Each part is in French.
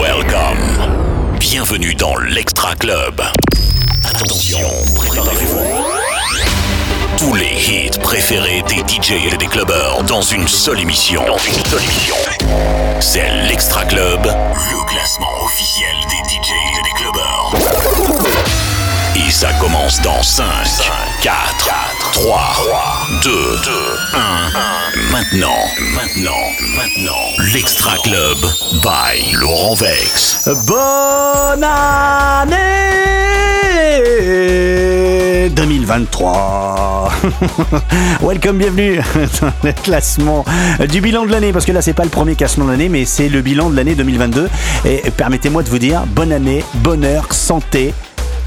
Welcome. Bienvenue dans l'Extra Club. Attention, préparez-vous. Tous les hits préférés des DJ et des clubbers dans une seule émission. Dans une seule émission. C'est l'Extra Club, le classement officiel des DJ et des clubbers. Et ça commence dans 5, 4, 3, 2, 2, 1. Maintenant, maintenant, maintenant. L'Extra Club by Laurent Vex. Bonne année 2023 Welcome, bienvenue dans le classement du bilan de l'année, parce que là c'est pas le premier classement de l'année, mais c'est le bilan de l'année 2022. Et permettez-moi de vous dire, bonne année, bonheur, santé,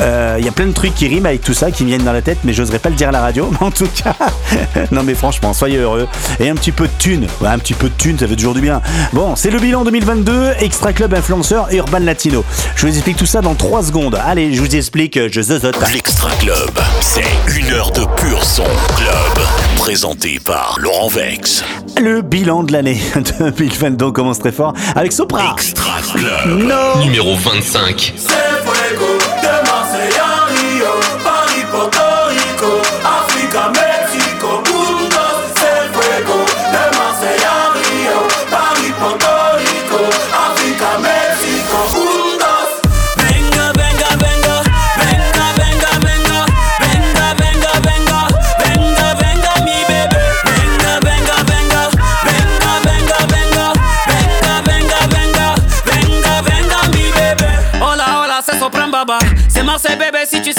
il euh, y a plein de trucs qui riment avec tout ça, qui me viennent dans la tête, mais j'oserais pas le dire à la radio. Mais en tout cas, non mais franchement, soyez heureux. Et un petit peu de thune. un petit peu de thune, ça fait toujours du bien. Bon, c'est le bilan 2022, Extra Club Influenceur et Urban Latino. Je vous explique tout ça dans 3 secondes. Allez, je vous explique, je zozote. L'Extra Club, c'est une heure de pur son club. Présenté par Laurent Vex. Le bilan de l'année 2022 commence très fort avec Sopra. Extra Club. Numéro 25. C'est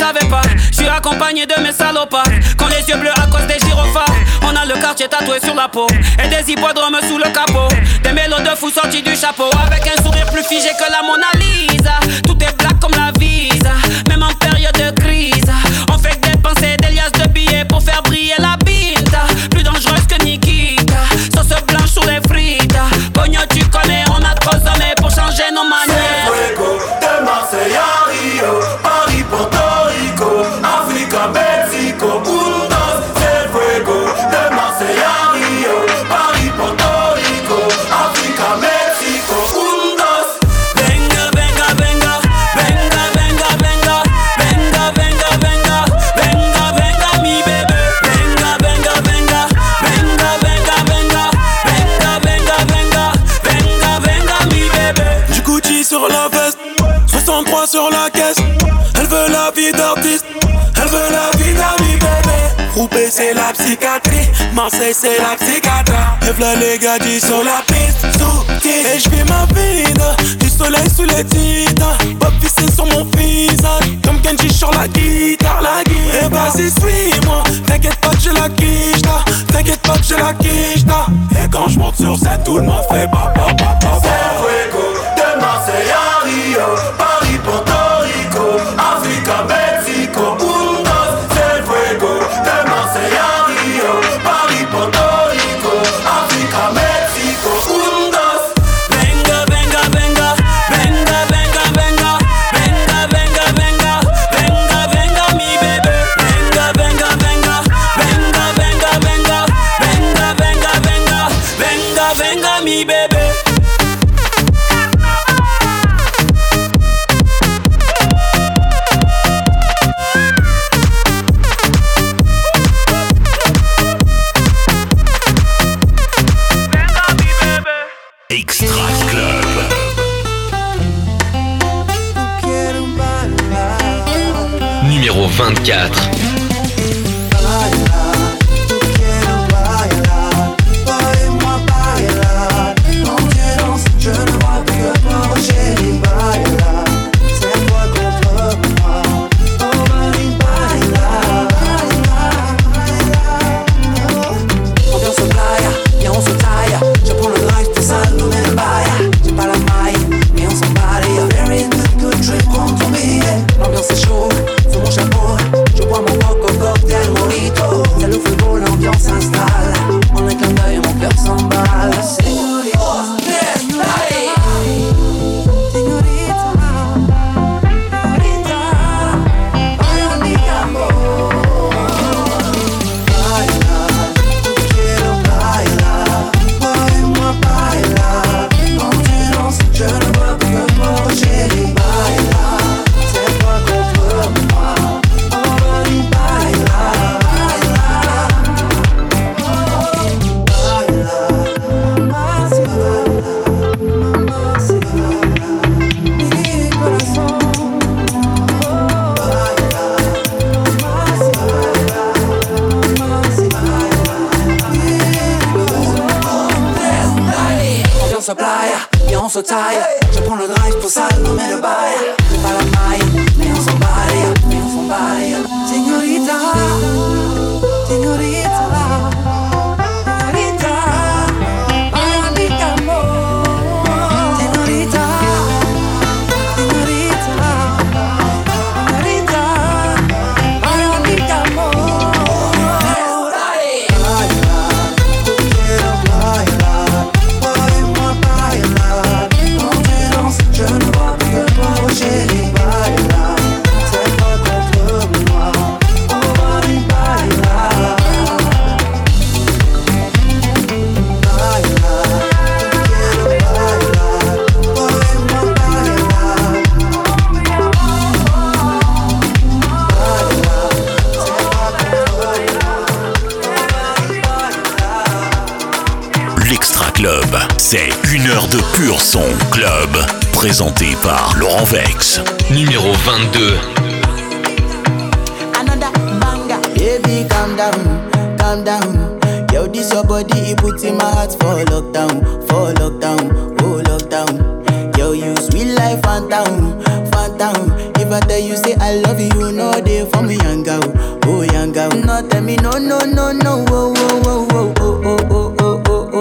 savais pas. Je suis accompagné de mes salopards. Quand les yeux bleus à cause des gyrophares. On a le quartier tatoué sur la peau. Et des hippodromes sous le capot. Des mélos de fous sortis du chapeau. Avec un sourire plus figé que la Mona Lisa. Tout est black comme la visa. C'est la psychiatrie, Marseille c'est la psychiatre. Et v'là les gadis sur la piste, sous Et j'vis ma vie du soleil sous les titres. Bob c'est sur mon visage, comme Kenji sur la guitare, la guitare. Et vas-y suis-moi, t'inquiète pas que j'ai la quiche T'inquiète pas que j'ai la quiche Et quand je monte sur scène, tout le monde fait ba ba ba ba. Présenté par Laurent Vex. Numéro 22. Another banger. Baby, calm down, calm down. Yo, it puts in my heart for lockdown, for lockdown, oh lockdown. Yo, you sweet life. If I tell you say I love you, me, young oh. No, no, no, no, no, oh, oh, oh, oh, oh, oh, oh.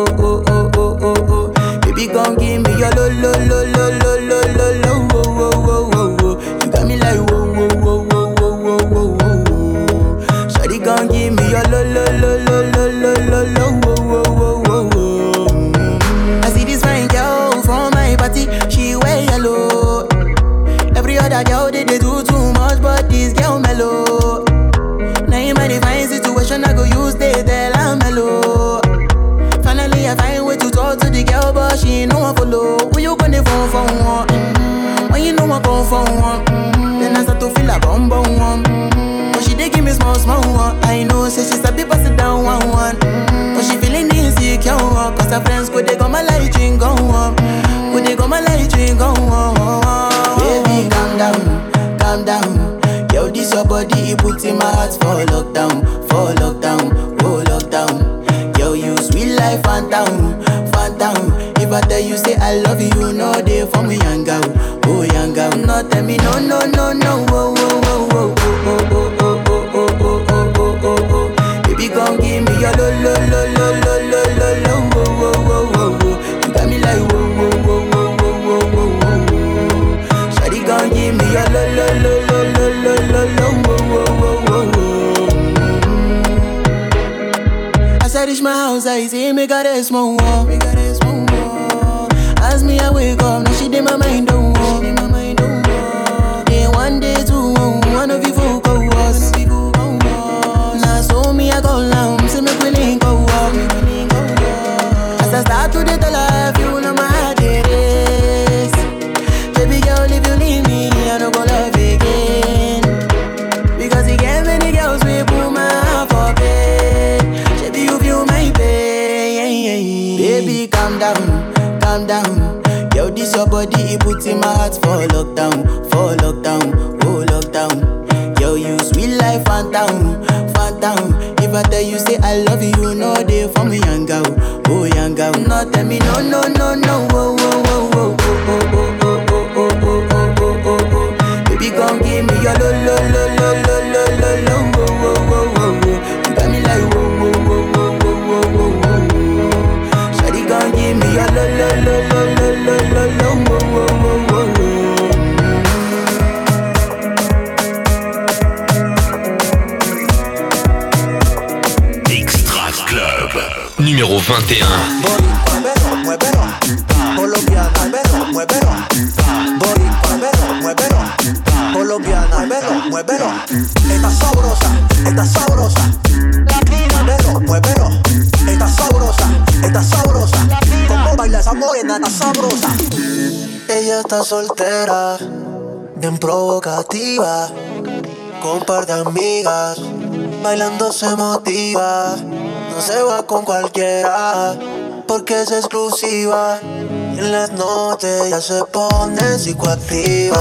For one, mm-hmm. then I start to feel a bum bum one. Mm-hmm. But she dey give me small small one. I know, say she's a bit pass it down one one. Mm-hmm. But she feeling insecure, one. cause her friends go they go my light drink go on. Go they go my light drink go on. Baby, calm down, calm down. Yo, this your body, it puts in my heart for lockdown, for lockdown, oh lockdown. Yo, you sweet life, phantom, phantom. If I tell you say I love you, know they for me, young girl, oh young girl. No, tell me no, no, no, no, oh, oh, oh, oh, oh, oh, oh, oh, oh, oh, oh, oh, oh, oh. Baby, come give me your lo, lo, lo, lo, lo, lo, lo, lo, oh, oh, oh, oh, oh. You got me like whoa, whoa, whoa, whoa, whoa, whoa, whoa, whoa. Shawty, come give me your lo, lo, lo, lo, lo, lo, lo, lo, oh, oh, oh, oh, oh. As I reach my house, I see me got a small wall. Me got a small wall. As me I wake life, phantom, phantom. If I tell you say I love you, you know they for me, young girl, oh young girl. No, tell me no, no, no, no, Numéro 21. Muévelo, muévelo, colombiana, colombiana, sabrosa, morena. Ella está soltera, bien provocativa, con par de amigas, bailando se motiva. No se va con cualquiera, porque es exclusiva. En las noches ya se pone psicoactiva.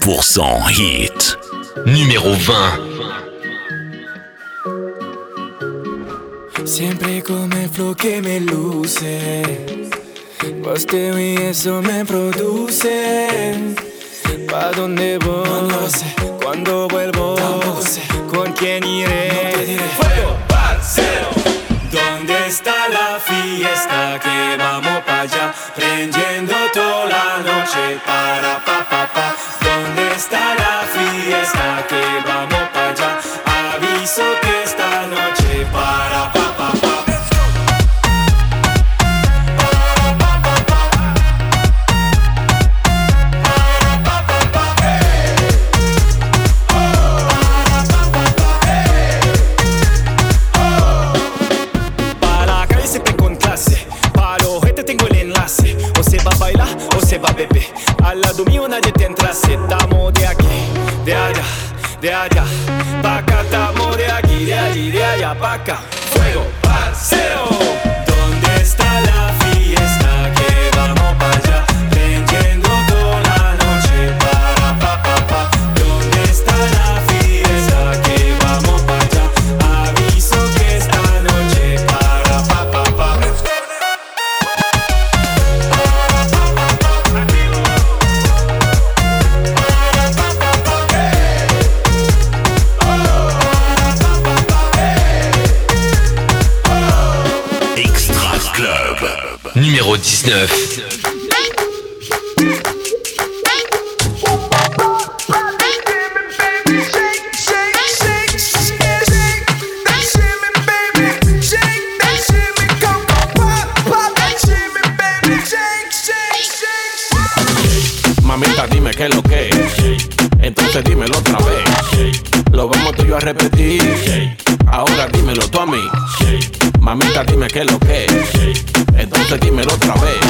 100% hit. Numéro 20. Siempre con el flow que me luce. Y eso me produce. ¿Pa' dónde voy? No, lo sé. ¿Cuándo vuelvo? Tampoco sé. ¿Con quién iré? No te diré. Fuego, parcero. ¿Dónde está la fiesta? Que vamos está que va. Numéro 19. Mamita, dime qué es lo que es. Entonces dímelo otra vez. Lo vamos tú y yo a repetir. Ahora dímelo tú a mí. Mamita, dime qué es lo que es. Entonces dímelo otra vez.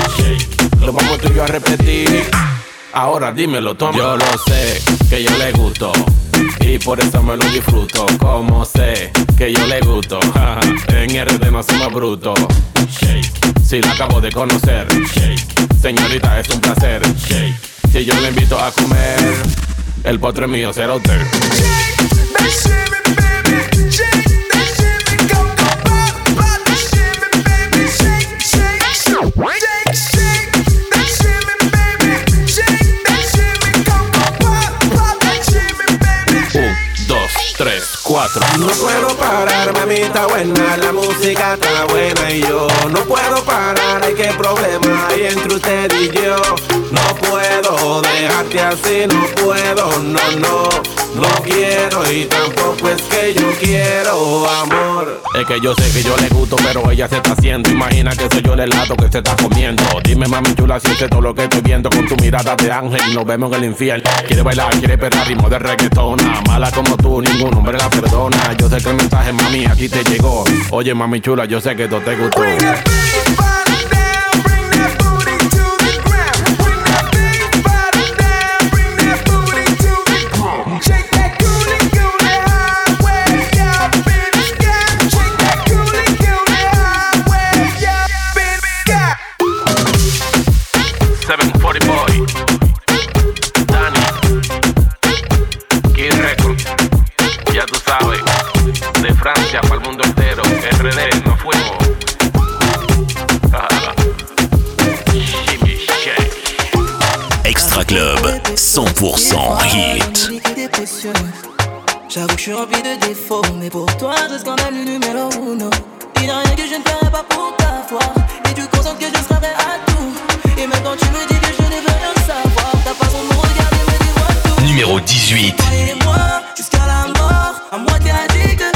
Lo vamos tú y yo a repetir. Ahora dímelo tú a mí. Yo lo sé que yo le gusto. Y por eso me lo disfruto. Como sé que yo le gusto. en RD no somos brutos. Si la acabo de conocer. Señorita, es un placer. Si yo le invito a comer, el postre mío será usted. No puedo parar, mamita buena, la música está buena y yo no puedo parar, hay que problema hay entre usted y yo. No puedo dejarte así, no puedo, no, no, no quiero y tampoco es que yo quiero amor. Es que yo sé que yo le gusto, pero ella se está haciendo. Imagina que soy yo el helado que se está comiendo. Dime, mami chula, siente todo lo que estoy viendo con tu mirada de ángel. Nos vemos en el infierno. Quiere bailar, quiere perder ritmo de reggaetón. Mala como tú, ningún hombre la perdona. Yo sé que el mensaje, mami, aquí te llegó. Oye, mami chula, yo sé que esto te gustó. Club, 100% hit. J'avoue que je suis rempli de défauts, mais pour toi, je scandale le numéro uno. Il n'y a rien que je ne ferai pas pour t'avoir. Et tu consentes que je serai à tout. Et maintenant tu me dis que je ne veux rien savoir. Ta façon de me regarder me moi tout. Numéro 18. Et moi, jusqu'à la mort, à moitié addict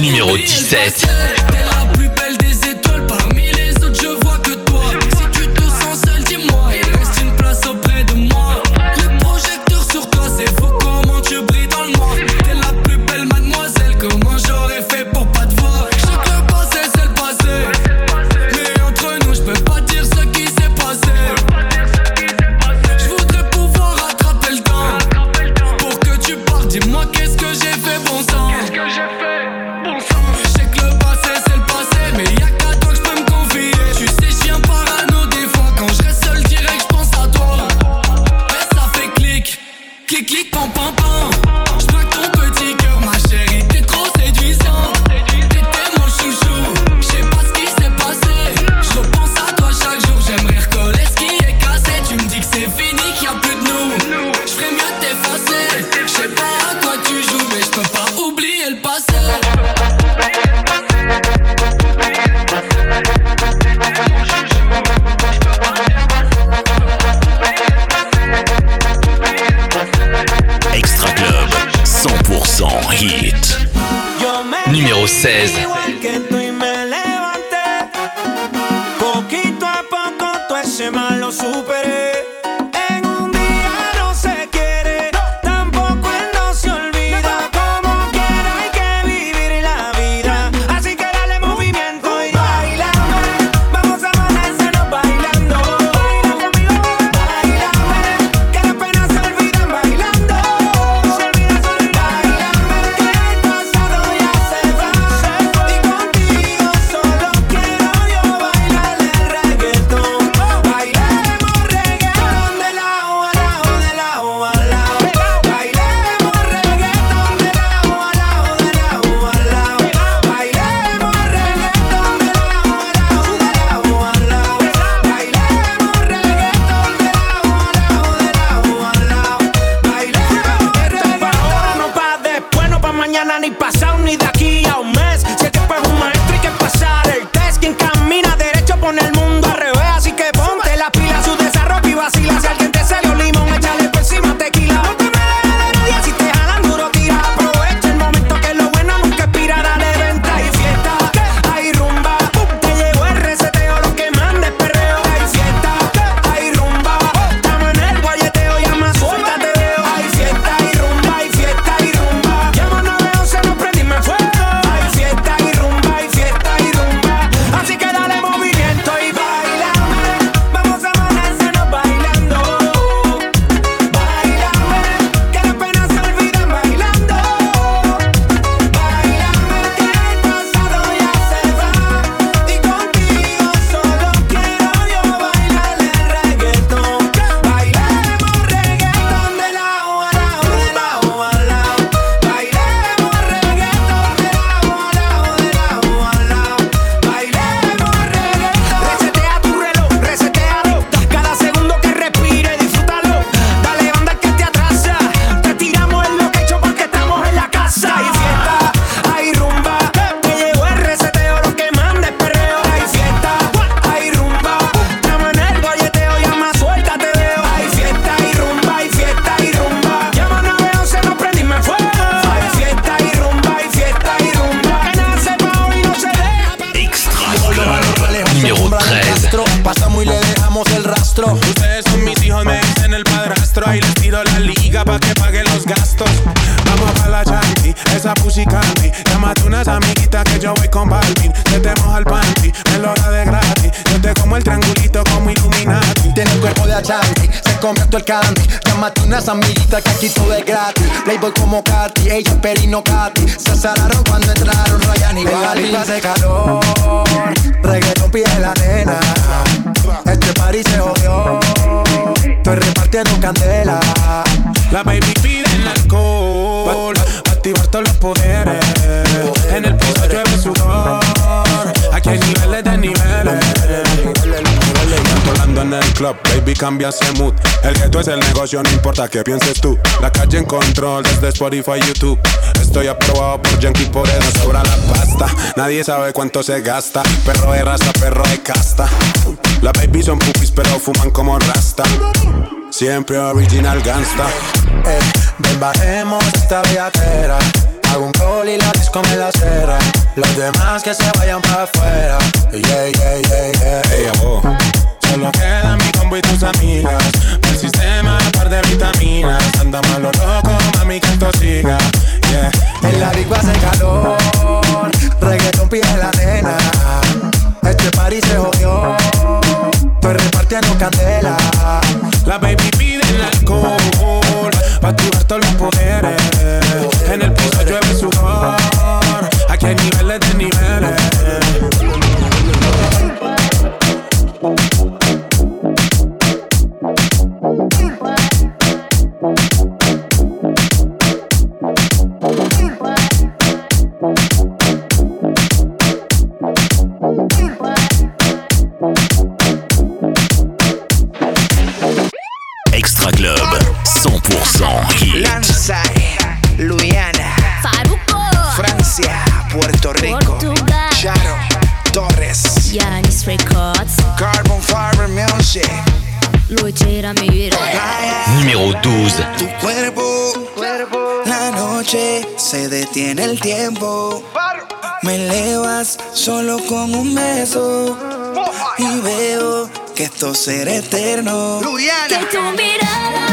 Numéro oublier le 17. El padrastro. Ahí les tiro la liga pa' que pague los gastos. Vamos pa' la chanti, esa pussy candy. Llámate unas amiguitas que yo voy con Balvin. Te te moja el panty, me lo da de gratis. Yo te como el triangulito como El cuerpo de Achanti, se todo el candy. Llámate unas amiguitas que aquí todo es gratis. Playboy como Katy, ella Perino Katy. Se salaron cuando entraron Ryan y Bali. de calor, reggaeton pide la nena. Este party se odió, estoy repartiendo candela. La baby pide el alcohol, activar todos los poderes. En el piso llueve sudor, aquí hay niveles de niveles. En el club, baby cambia ese mood. El gueto es el negocio, no importa qué pienses tú. La calle en control desde Spotify, YouTube. Estoy aprobado por Yankee, por eso sobra la pasta. Nadie sabe cuánto se gasta. Perro de raza, perro de casta. Las baby son pupis, pero fuman como rasta. Siempre original gangsta. Eh, ven, bajemos esta viatera. Hago un call y la disco me la cera. Los demás que se vayan para afuera. Yeah, yeah, yeah, yeah. Ey, abo. Solo queda mi combo y tus amigas. El sistema, un par de vitaminas. Anda malo loco, mami, que esto siga. Yeah. En la disco hace calor. Reggaeton pide la nena. Este party se jodió. Estoy repartiendo candela. La baby pide el alcohol Pa' activar todos los poderes En el piso llueve sudor Aquí hay niveles de niveles Yanis Records, Carbon Fiber Music. Luce era mi vida. Numéro 12. Tu cuerpo, la noche se detiene el tiempo. Me elevas solo con un beso y veo que esto será eterno. Que tu mirada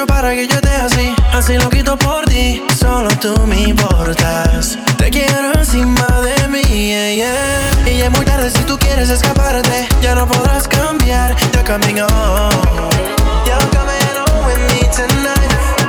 hecho para que yo esté así. Así lo quito por ti, solo tú me importas. Te quiero encima de mí, yeah, yeah. Y ya es muy tarde si tú quieres escaparte. Ya no podrás cambiar, you're coming on. You're coming on with me tonight.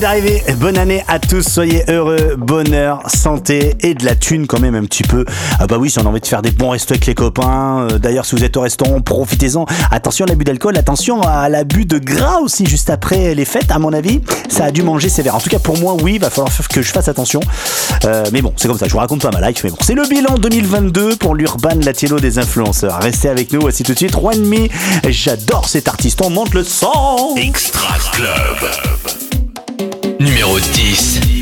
d'arriver, bonne année à tous, soyez heureux, bonheur, santé et de la thune quand même un petit peu. Ah bah oui, si on a envie de faire des bons restos avec les copains, euh, d'ailleurs si vous êtes au restaurant, profitez-en. Attention à l'abus d'alcool, attention à l'abus de gras aussi juste après les fêtes, à mon avis, ça a dû manger sévère. En tout cas pour moi, oui, va falloir que je fasse attention. Euh, mais bon, c'est comme ça, je vous raconte pas ma life, mais bon. C'est le bilan 2022 pour l'Urban Latino des influenceurs. Restez avec nous, voici tout de suite Juanmi, j'adore cet artiste, on monte le sang Extra Club numéro 10.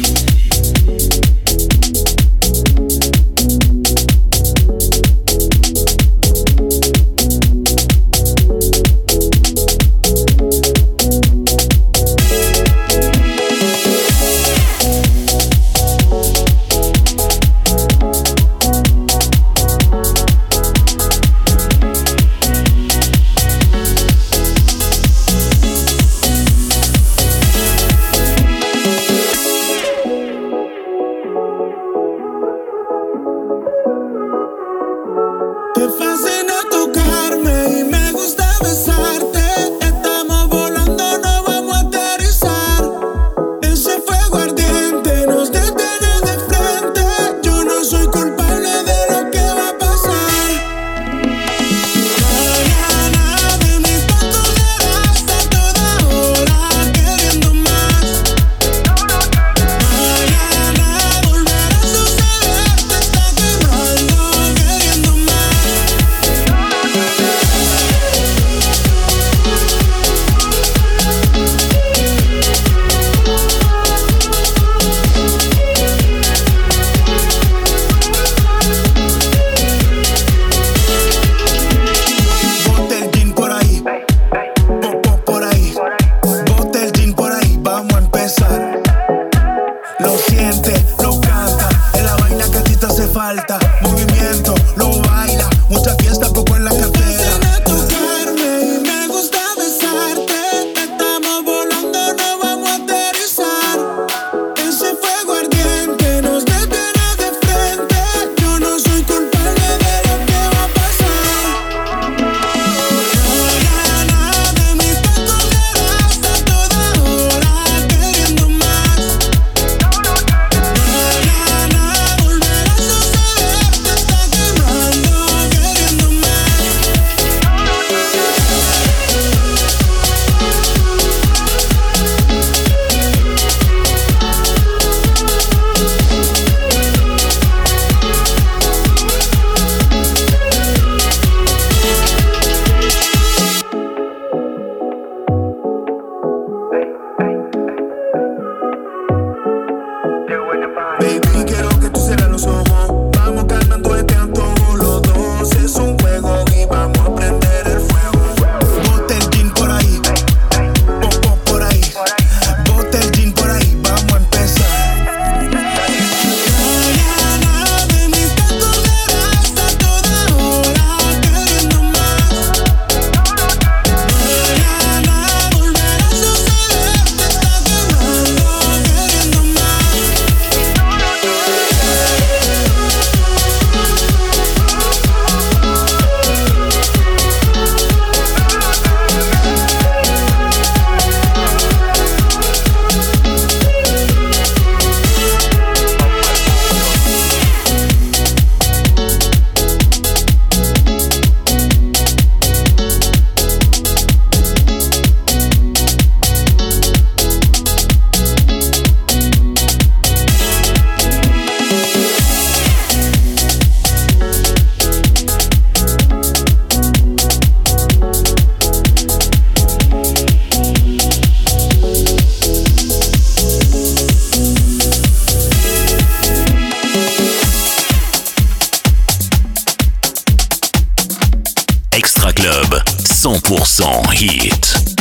100% hit.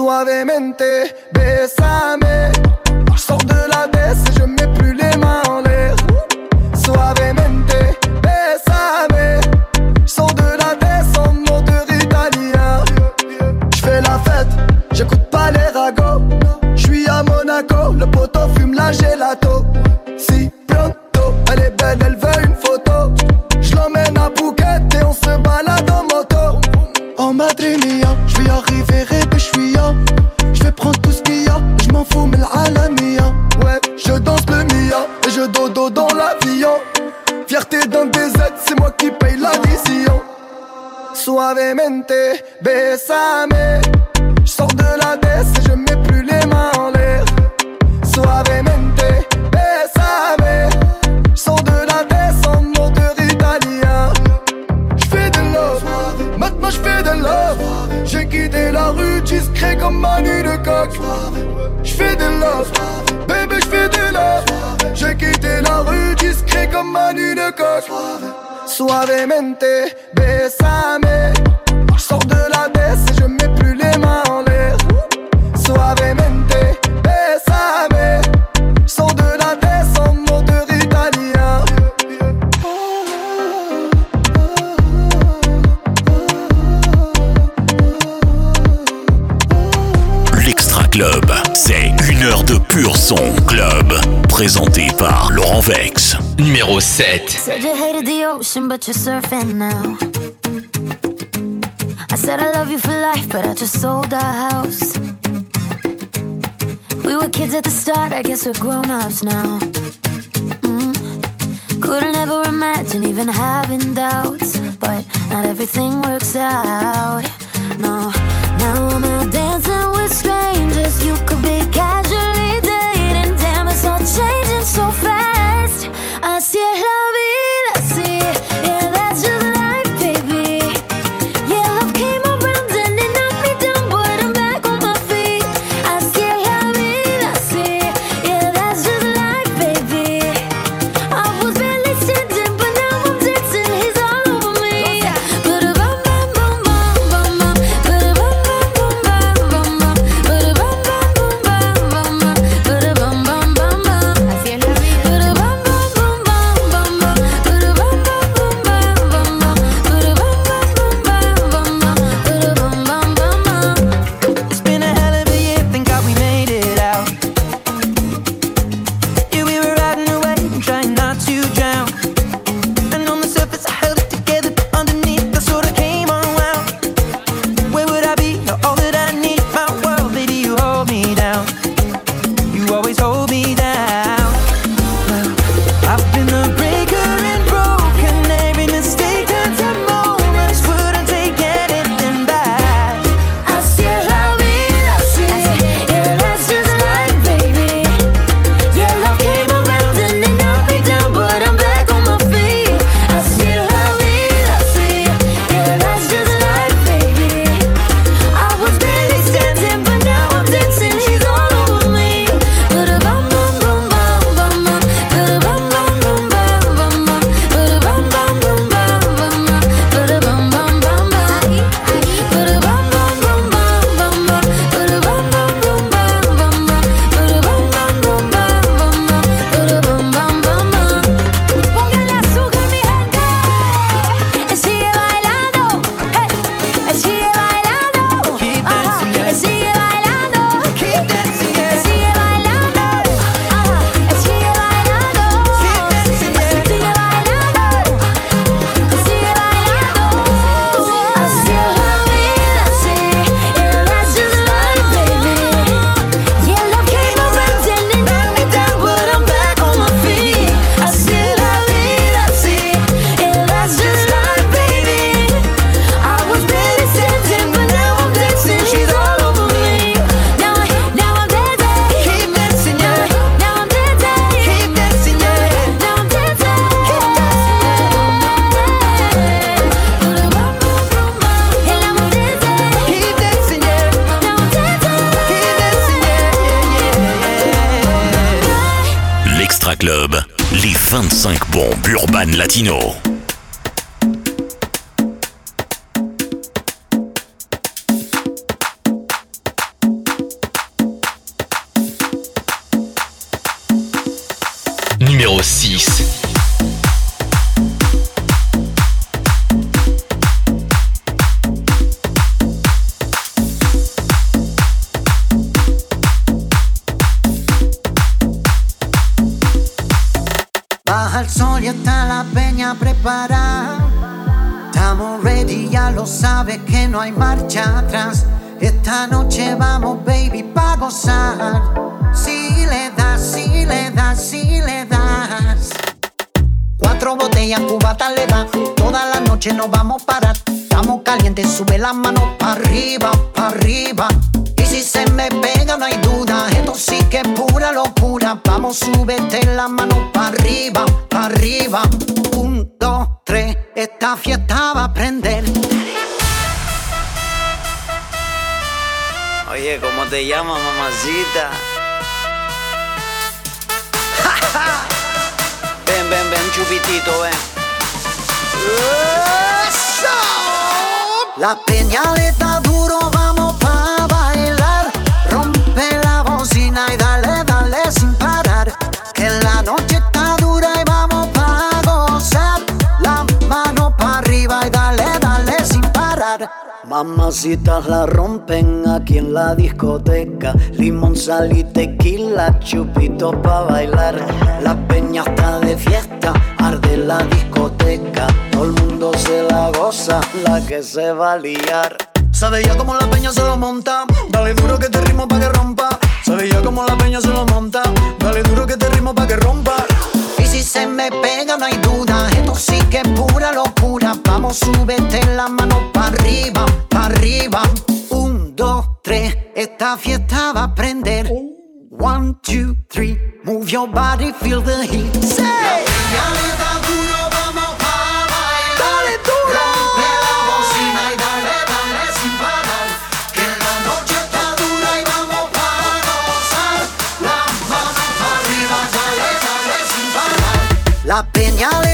suavemente, besame. Je sors de la baisse et je mets plus les mains en l'air. Suavemente, besame. Je sors de la baisse en mode italien. Je fais la fête, j'écoute pas les ragots. Je suis à Monaco, le poteau fume la gelato. Si pronto, elle est belle, elle veut une photo. Je l'emmène à Phuket et on se balade en moto. En Madrid, je suis arrivé. je danse le Mia et je dodo dans l'avion. Fierté d'un DZ, c'est moi qui paye l'addition. Suavemente, besame. Je sors de la baisse et je mets plus les mains en l'air. Suavemente, besame. Je sors de la baisse en moteur italien. Je fais de love, maintenant je fais de love. J'ai quitté la rue discret comme Manu de coq. Je fais de love. J'ai quitté la rue discret comme Manu de coq Suavemente, besame. Sors de la baisse et je mets plus les mains en l'air. Suavemente, besame. Sors de la baisse en moteur italien L'Extra Club, c'est Heure de pur son club, présenté par Laurent Vex. Numéro 7. I said I love you for life, but I just sold our house. We were kids at the start, I guess we're grown ups now. Mm. Couldn't ever imagine even having doubts, but not everything works out. No, now I'm out dancing with strangers. You could be casual. changing so fast. I see love. Vamos, súbete la mano pa' arriba, pa' arriba. Un, dos, tres, esta fiesta va a prender. Oye, ¿cómo te llamas, mamacita? ven, ven, ven, chupitito, ven. ¡Eso! La peña de duro va Mamacitas la rompen aquí en la discoteca. Limón, sal y tequila, chupito pa' bailar. La peña está de fiesta, arde la discoteca. Todo el mundo se la goza, la que se va a liar. Sabe ya cómo la peña se lo monta. Dale duro que te ritmo pa' que rompa. Sabe ya cómo la peña se lo monta. Dale duro que te ritmo pa' que rompa. Si se me pega, no hay duda. Esto sí que es pura locura. Vamos, súbete la mano pa' arriba, pa' arriba. Un, dos, tres. Esta fiesta va a prender. One, two, three. Move your body, feel the heat. Say. La peña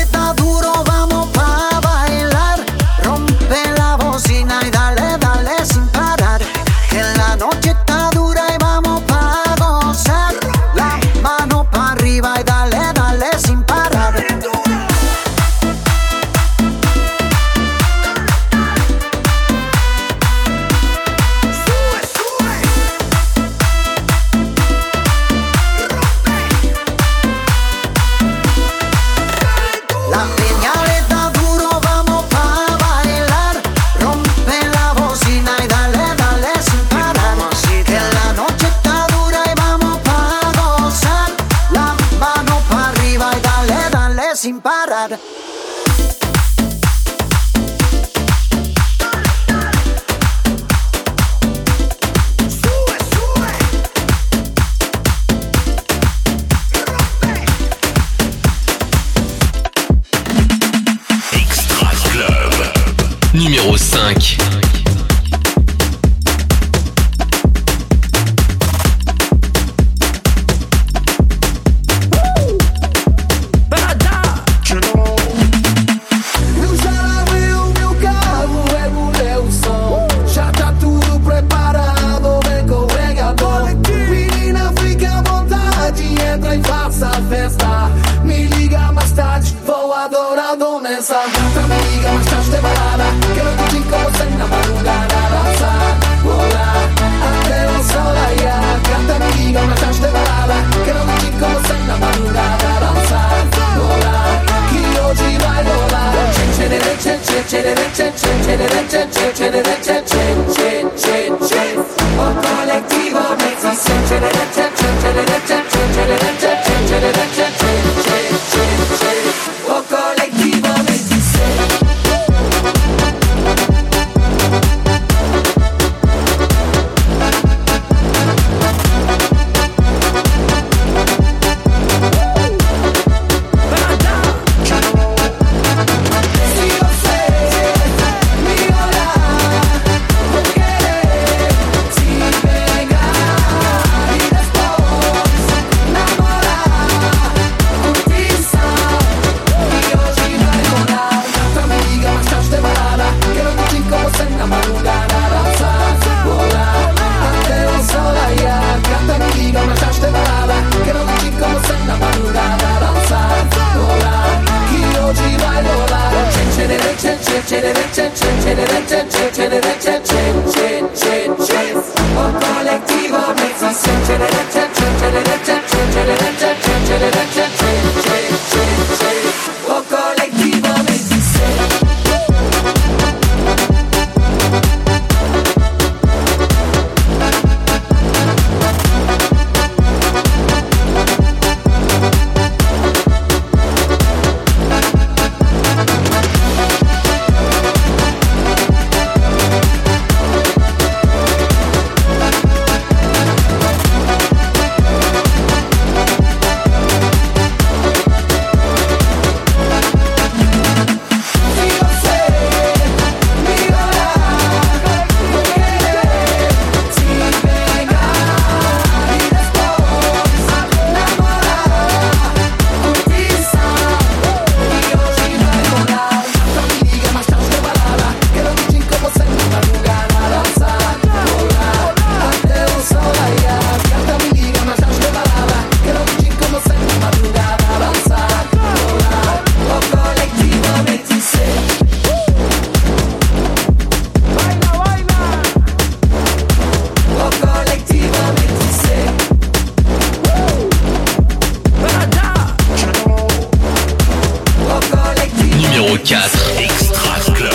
4. Extra Club.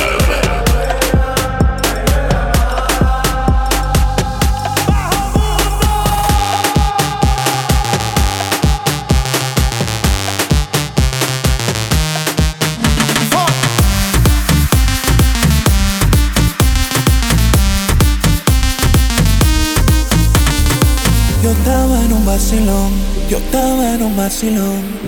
Yo estaba en un vacilón, yo estaba en un vacilón.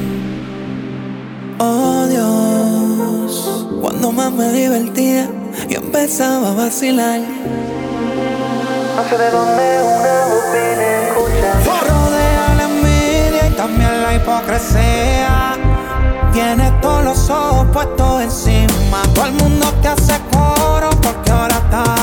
Empezaba a vacilar. No sé de dónde una voz viene escucha. Rodea la envidia y también la hipocresía. Tienes todos los ojos puestos encima. Todo el mundo te hace coro porque ahora está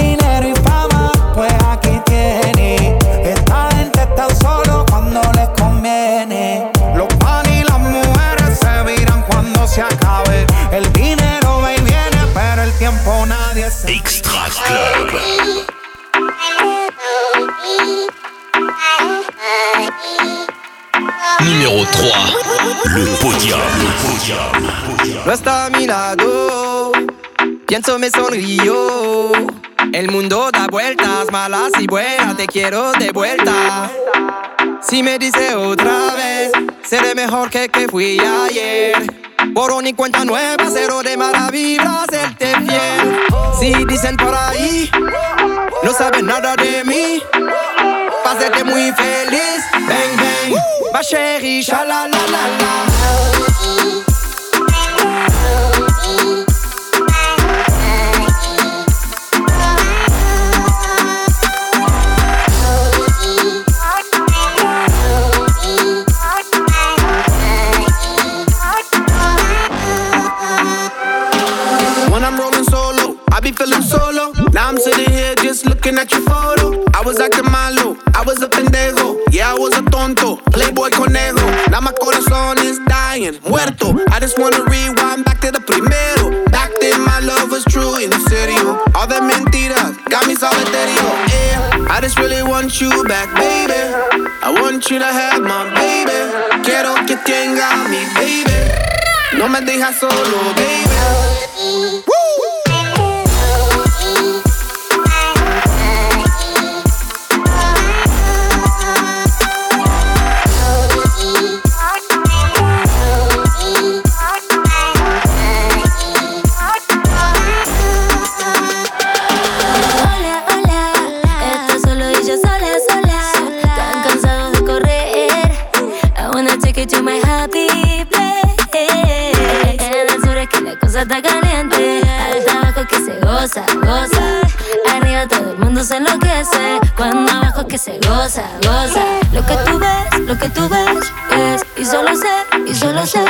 No está a mi lado, pienso me sonrío. El mundo da vueltas, malas y buenas, te quiero de vuelta. Si me dice otra vez, seré mejor que que fui ayer. Borrón y cuenta nueva, cero de mala vibra, serte fiel. Si dicen por ahí, no saben nada de mí. Pásate muy feliz, bang bang, ma chérie, la la la la. Be feeling solo. Now I'm sitting here just looking at your photo. I was acting malo, I was a pendejo. Yeah, I was a tonto, playboy conejo. Now my corazón is dying, muerto. I just wanna rewind back to the primero. Back then my love was true, in serio. All the mentiras got me solitario. Yeah, I just really want you back, baby. I want you to have my baby. Quiero que tenga mi baby. No me dejas solo, baby. Hola, que se goza, goza. Lo que tú ves, lo que tú ves es. Y solo sé, y solo sé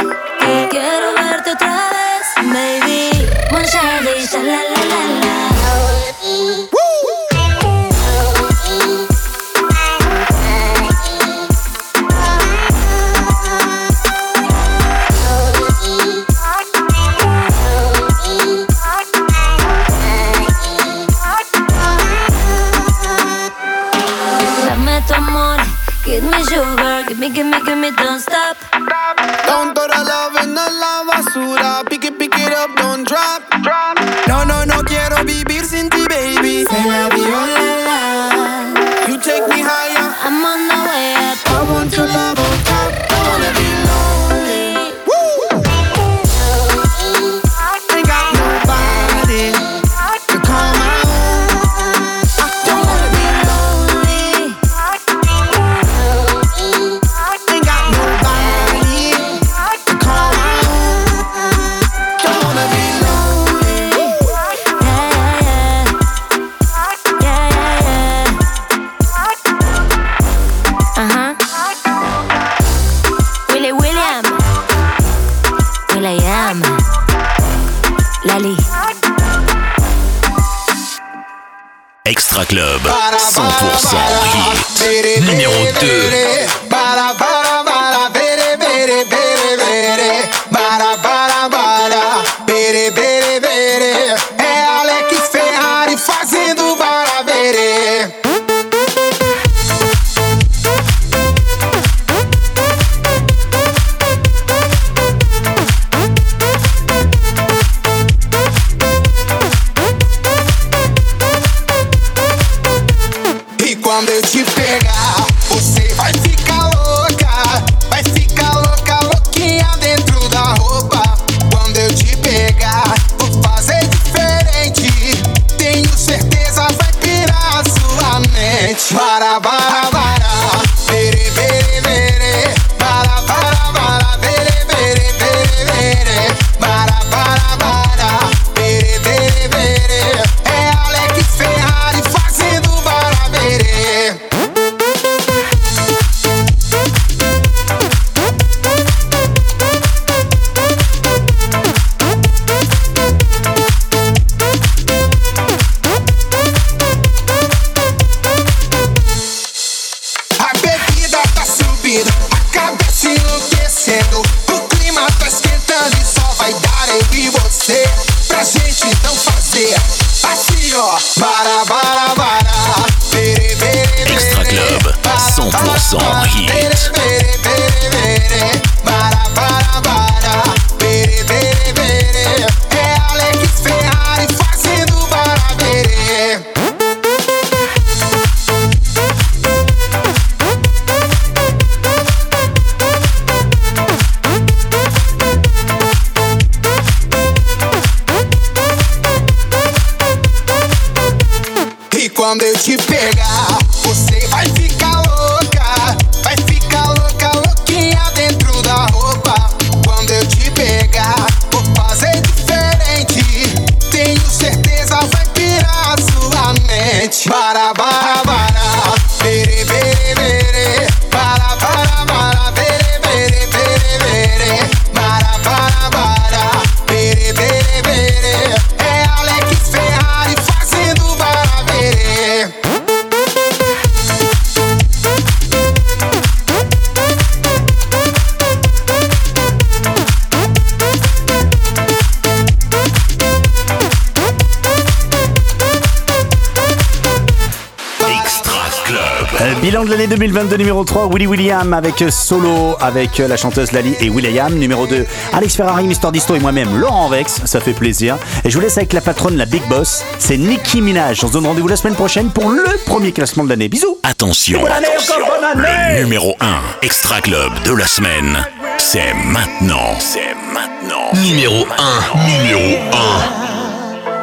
l'année 2022 numéro 3, Willy William avec Solo, avec la chanteuse Lali et Will.i.am. Numéro 2, Alex Ferrari, Mister Disto et moi-même, Laurent Vex. Ça fait plaisir. Et je vous laisse avec la patronne, la Big Boss. C'est Nicki Minaj. On se donne rendez-vous la semaine prochaine pour le premier classement de l'année. Bisous. Attention, Bonne année, encore bonne année. le numéro 1 Extra Club de la semaine, c'est maintenant. C'est maintenant. Numéro 1. Numéro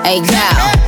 1. Hey girl,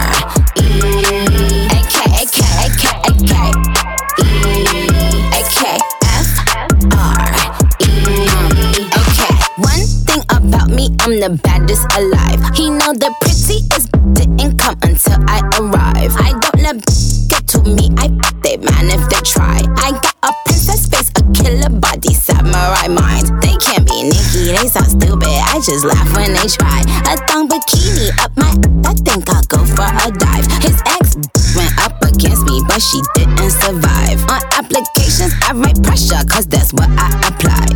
the baddest alive. He know the prettiest didn't come until I arrive. I don't let get to me, I they man if they try. I got a princess face, a killer body, samurai mind. They can't be Nikki, they sound stupid. I just laugh when they try. A thong bikini up my, I think I'll go for a dive. His ex went up against me, but she didn't survive. On applications, I write pressure, cause that's what I apply.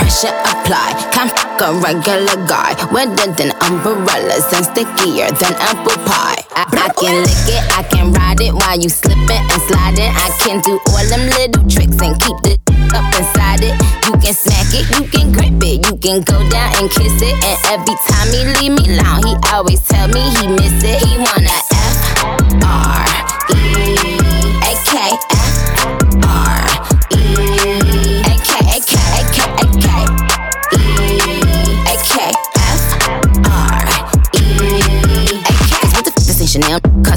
Pressure apply, can't fuck a regular guy. Wetter than umbrellas and stickier than apple pie. I, I can lick it, I can ride it while you slipping and sliding. I can do all them little tricks and keep the up inside it. You can smack it, you can grip it, you can go down and kiss it. And every time he leave me alone, he always tell me he miss it. He wanna F R E A K F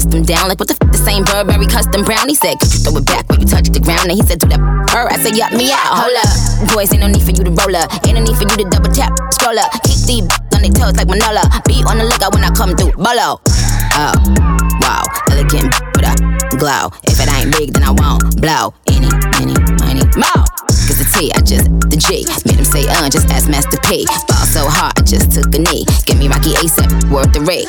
custom down. Like, what the f? The same Burberry custom brown. He said, Could you throw it back when you touch the ground? And he said, Do that her. I said, Yup, me out. Hold up. Boys, ain't no need for you to roll up. Ain't no need for you to double tap. Scroll up. Keep these on their toes like Manola. Be on the lookout when I come through. Bolo. Oh, wow. Elegant with a glow. If it ain't big, then I won't blow. Any, any, money, more. Cause the T, I just, the G. Made him say, uh, just ask Master P. Ball so hard, I just took a knee. Give me Rocky ASAP, worth the rate.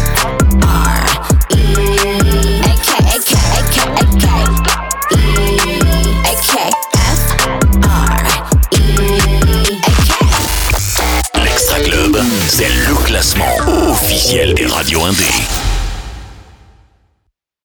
classement officiel des radios indées.